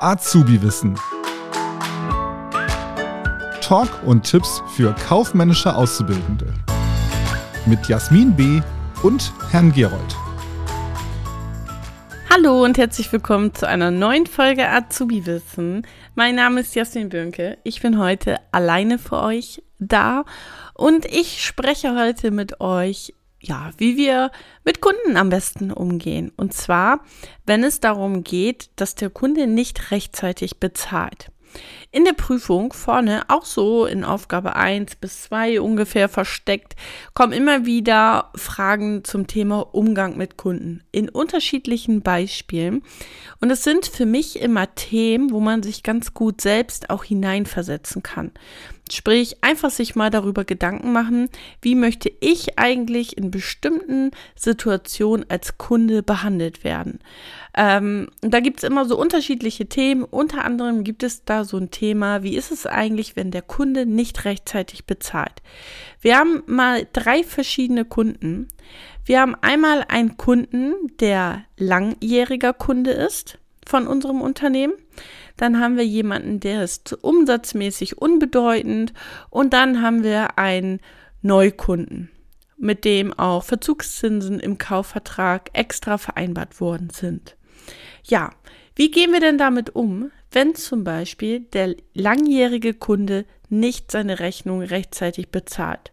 Azubi-Wissen. Talk und Tipps für kaufmännische Auszubildende. Mit Jasmin B. und Herrn Gerold. Hallo und herzlich willkommen zu einer neuen Folge Azubi-Wissen. Mein Name ist Jasmin Bönke. Ich bin heute alleine für euch da und ich spreche heute mit euch ja, wie wir mit Kunden am besten umgehen. Und zwar, wenn es darum geht, dass der Kunde nicht rechtzeitig bezahlt. In der Prüfung vorne, auch so in Aufgabe 1 bis 2 ungefähr versteckt, kommen immer wieder Fragen zum Thema Umgang mit Kunden in unterschiedlichen Beispielen. Und es sind für mich immer Themen, wo man sich ganz gut selbst auch hineinversetzen kann. Sprich, einfach sich mal darüber Gedanken machen, wie möchte ich eigentlich in bestimmten Situationen als Kunde behandelt werden. Ähm, da gibt es immer so unterschiedliche Themen. Unter anderem gibt es da so ein Thema, wie ist es eigentlich, wenn der Kunde nicht rechtzeitig bezahlt. Wir haben mal drei verschiedene Kunden. Wir haben einmal einen Kunden, der langjähriger Kunde ist von unserem Unternehmen. Dann haben wir jemanden, der ist umsatzmäßig unbedeutend. Und dann haben wir einen Neukunden, mit dem auch Verzugszinsen im Kaufvertrag extra vereinbart worden sind. Ja, wie gehen wir denn damit um, wenn zum Beispiel der langjährige Kunde nicht seine Rechnung rechtzeitig bezahlt?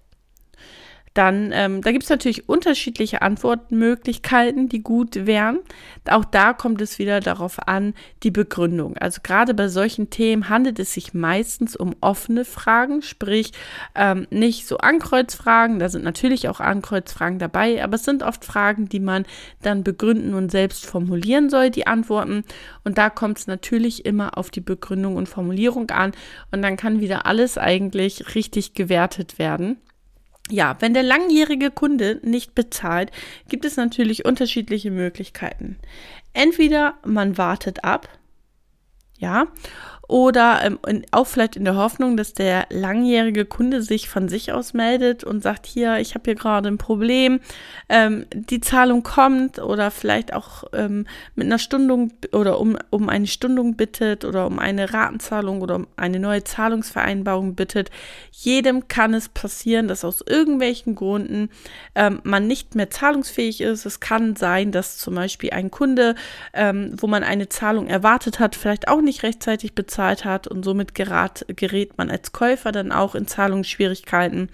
Dann ähm, da gibt es natürlich unterschiedliche Antwortmöglichkeiten, die gut wären. Auch da kommt es wieder darauf an, die Begründung. Also gerade bei solchen Themen handelt es sich meistens um offene Fragen, sprich ähm, nicht so Ankreuzfragen, da sind natürlich auch Ankreuzfragen dabei, aber es sind oft Fragen, die man dann begründen und selbst formulieren soll, die Antworten. Und da kommt es natürlich immer auf die Begründung und Formulierung an und dann kann wieder alles eigentlich richtig gewertet werden. Ja, wenn der langjährige Kunde nicht bezahlt, gibt es natürlich unterschiedliche Möglichkeiten. Entweder man wartet ab, ja, oder ähm, auch vielleicht in der Hoffnung, dass der langjährige Kunde sich von sich aus meldet und sagt, hier, ich habe hier gerade ein Problem, ähm, die Zahlung kommt oder vielleicht auch ähm, mit einer Stundung oder um, um eine Stundung bittet oder um eine Ratenzahlung oder um eine neue Zahlungsvereinbarung bittet. Jedem kann es passieren, dass aus irgendwelchen Gründen ähm, man nicht mehr zahlungsfähig ist. Es kann sein, dass zum Beispiel ein Kunde, ähm, wo man eine Zahlung erwartet hat, vielleicht auch nicht rechtzeitig bezahlt bezahlt hat und somit gerat, gerät man als Käufer dann auch in Zahlungsschwierigkeiten.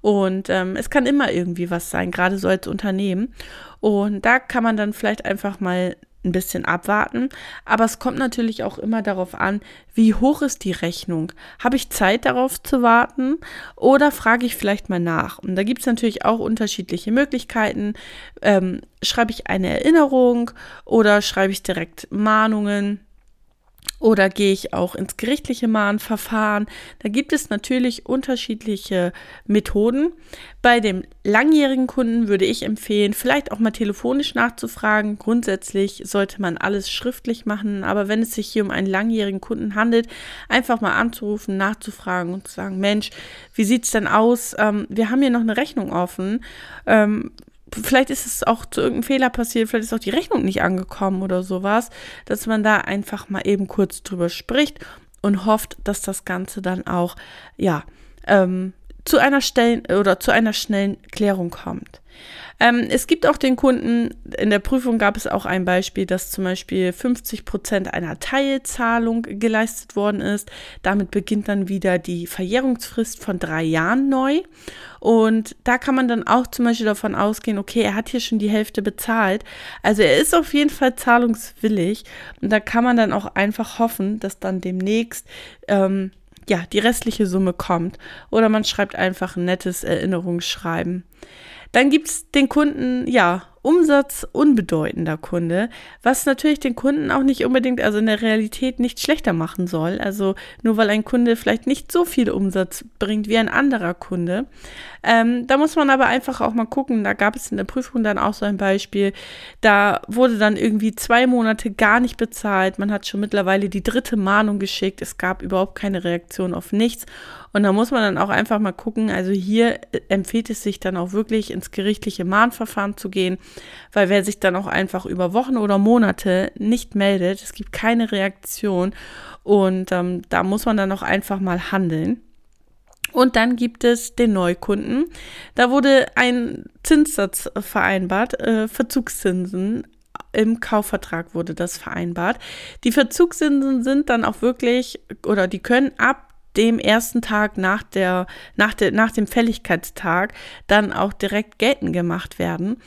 Und ähm, es kann immer irgendwie was sein, gerade so als Unternehmen. Und da kann man dann vielleicht einfach mal ein bisschen abwarten. Aber es kommt natürlich auch immer darauf an, wie hoch ist die Rechnung? Habe ich Zeit darauf zu warten oder frage ich vielleicht mal nach? Und da gibt es natürlich auch unterschiedliche Möglichkeiten. Ähm, schreibe ich eine Erinnerung oder schreibe ich direkt Mahnungen? Oder gehe ich auch ins gerichtliche Mahnverfahren? Da gibt es natürlich unterschiedliche Methoden. Bei dem langjährigen Kunden würde ich empfehlen, vielleicht auch mal telefonisch nachzufragen. Grundsätzlich sollte man alles schriftlich machen, aber wenn es sich hier um einen langjährigen Kunden handelt, einfach mal anzurufen, nachzufragen und zu sagen, Mensch, wie sieht es denn aus? Ähm, wir haben hier noch eine Rechnung offen. Ähm, vielleicht ist es auch zu irgendeinem Fehler passiert, vielleicht ist auch die Rechnung nicht angekommen oder sowas, dass man da einfach mal eben kurz drüber spricht und hofft, dass das Ganze dann auch, ja, ähm, zu einer Stellen oder zu einer schnellen Klärung kommt. Ähm, es gibt auch den Kunden, in der Prüfung gab es auch ein Beispiel, dass zum Beispiel 50 Prozent einer Teilzahlung geleistet worden ist. Damit beginnt dann wieder die Verjährungsfrist von drei Jahren neu. Und da kann man dann auch zum Beispiel davon ausgehen, okay, er hat hier schon die Hälfte bezahlt. Also er ist auf jeden Fall zahlungswillig. Und da kann man dann auch einfach hoffen, dass dann demnächst ähm, ja, die restliche Summe kommt. Oder man schreibt einfach ein nettes Erinnerungsschreiben. Dann gibt es den Kunden, ja, Umsatz unbedeutender Kunde, was natürlich den Kunden auch nicht unbedingt, also in der Realität nicht schlechter machen soll. Also nur weil ein Kunde vielleicht nicht so viel Umsatz bringt wie ein anderer Kunde. Ähm, da muss man aber einfach auch mal gucken. Da gab es in der Prüfung dann auch so ein Beispiel. Da wurde dann irgendwie zwei Monate gar nicht bezahlt. Man hat schon mittlerweile die dritte Mahnung geschickt. Es gab überhaupt keine Reaktion auf nichts. Und da muss man dann auch einfach mal gucken. Also hier empfiehlt es sich dann auch wirklich ins gerichtliche Mahnverfahren zu gehen weil wer sich dann auch einfach über Wochen oder Monate nicht meldet, es gibt keine Reaktion und ähm, da muss man dann auch einfach mal handeln. Und dann gibt es den Neukunden. Da wurde ein Zinssatz vereinbart, äh, Verzugszinsen. Im Kaufvertrag wurde das vereinbart. Die Verzugszinsen sind dann auch wirklich oder die können ab dem ersten Tag nach, der, nach, der, nach dem Fälligkeitstag dann auch direkt geltend gemacht werden,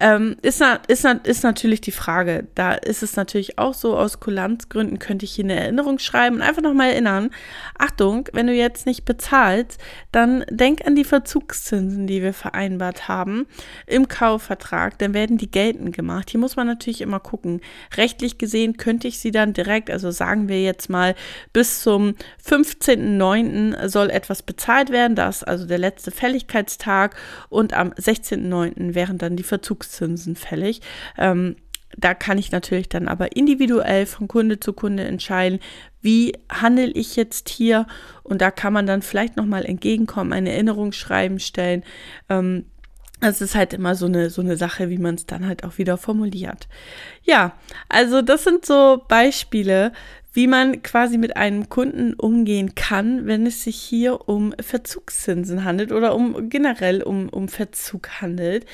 ähm, ist, ist, ist natürlich die Frage. Da ist es natürlich auch so, aus Kulanzgründen könnte ich hier eine Erinnerung schreiben und einfach nochmal erinnern, Achtung, wenn du jetzt nicht bezahlst, dann denk an die Verzugszinsen, die wir vereinbart haben im Kaufvertrag, dann werden die geltend gemacht. Hier muss man natürlich immer gucken. Rechtlich gesehen könnte ich sie dann direkt, also sagen wir jetzt mal bis zum 15. 16.09. soll etwas bezahlt werden, das ist also der letzte Fälligkeitstag und am 16.09. wären dann die Verzugszinsen fällig. Ähm, da kann ich natürlich dann aber individuell von Kunde zu Kunde entscheiden, wie handle ich jetzt hier und da kann man dann vielleicht nochmal entgegenkommen, ein Erinnerungsschreiben stellen. Ähm, es ist halt immer so eine, so eine Sache, wie man es dann halt auch wieder formuliert. Ja, also das sind so Beispiele, wie man quasi mit einem Kunden umgehen kann, wenn es sich hier um Verzugszinsen handelt oder um generell um, um Verzug handelt.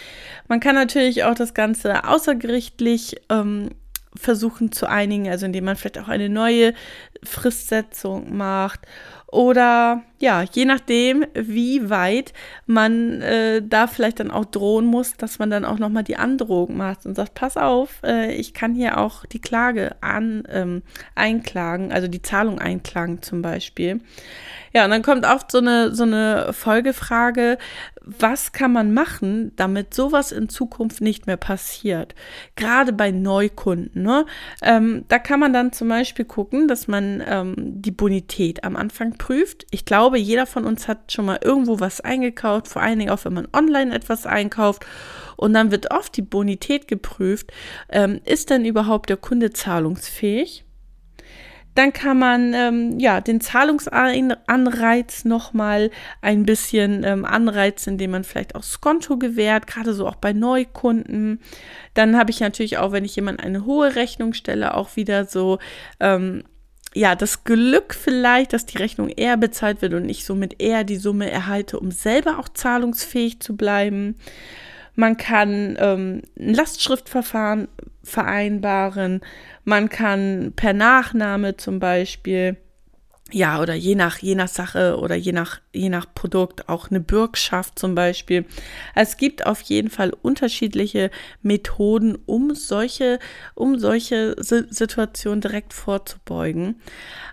Man kann natürlich auch das Ganze außergerichtlich ähm, versuchen zu einigen, also indem man vielleicht auch eine neue Fristsetzung macht oder ja, je nachdem, wie weit man äh, da vielleicht dann auch drohen muss, dass man dann auch nochmal die Androhung macht und sagt, pass auf, äh, ich kann hier auch die Klage an, ähm, einklagen, also die Zahlung einklagen zum Beispiel. Ja, und dann kommt oft so eine, so eine Folgefrage, was kann man machen, damit sowas in Zukunft nicht mehr passiert? Gerade bei Neukunden. Ne? Ähm, da kann man dann zum Beispiel gucken, dass man ähm, die Bonität am Anfang prüft. Ich glaube, jeder von uns hat schon mal irgendwo was eingekauft, vor allen Dingen auch, wenn man online etwas einkauft. Und dann wird oft die Bonität geprüft. Ähm, ist denn überhaupt der Kunde zahlungsfähig? Dann kann man ähm, ja den Zahlungsanreiz nochmal ein bisschen ähm, anreizen, indem man vielleicht auch Skonto gewährt, gerade so auch bei Neukunden. Dann habe ich natürlich auch, wenn ich jemand eine hohe Rechnung stelle, auch wieder so ähm, ja, das Glück vielleicht, dass die Rechnung eher bezahlt wird und ich somit eher die Summe erhalte, um selber auch zahlungsfähig zu bleiben. Man kann ähm, ein Lastschriftverfahren vereinbaren. Man kann per Nachname zum Beispiel ja, oder je nach, je nach Sache oder je nach, je nach Produkt auch eine Bürgschaft zum Beispiel. Es gibt auf jeden Fall unterschiedliche Methoden, um solche, um solche Situationen direkt vorzubeugen.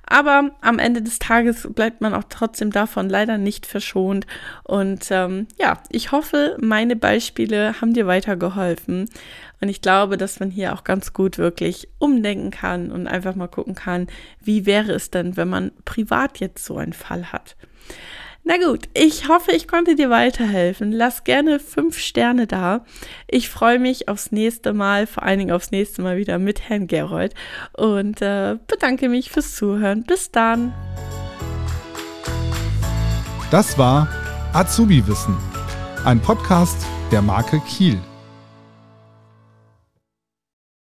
Aber am Ende des Tages bleibt man auch trotzdem davon leider nicht verschont. Und ähm, ja, ich hoffe, meine Beispiele haben dir weitergeholfen. Und ich glaube, dass man hier auch ganz gut wirklich umdenken kann und einfach mal gucken kann, wie wäre es denn, wenn man privat jetzt so einen Fall hat. Na gut, ich hoffe, ich konnte dir weiterhelfen. Lass gerne fünf Sterne da. Ich freue mich aufs nächste Mal, vor allen Dingen aufs nächste Mal wieder mit Herrn Gerold und äh, bedanke mich fürs Zuhören. Bis dann. Das war Azubi Wissen, ein Podcast der Marke Kiel.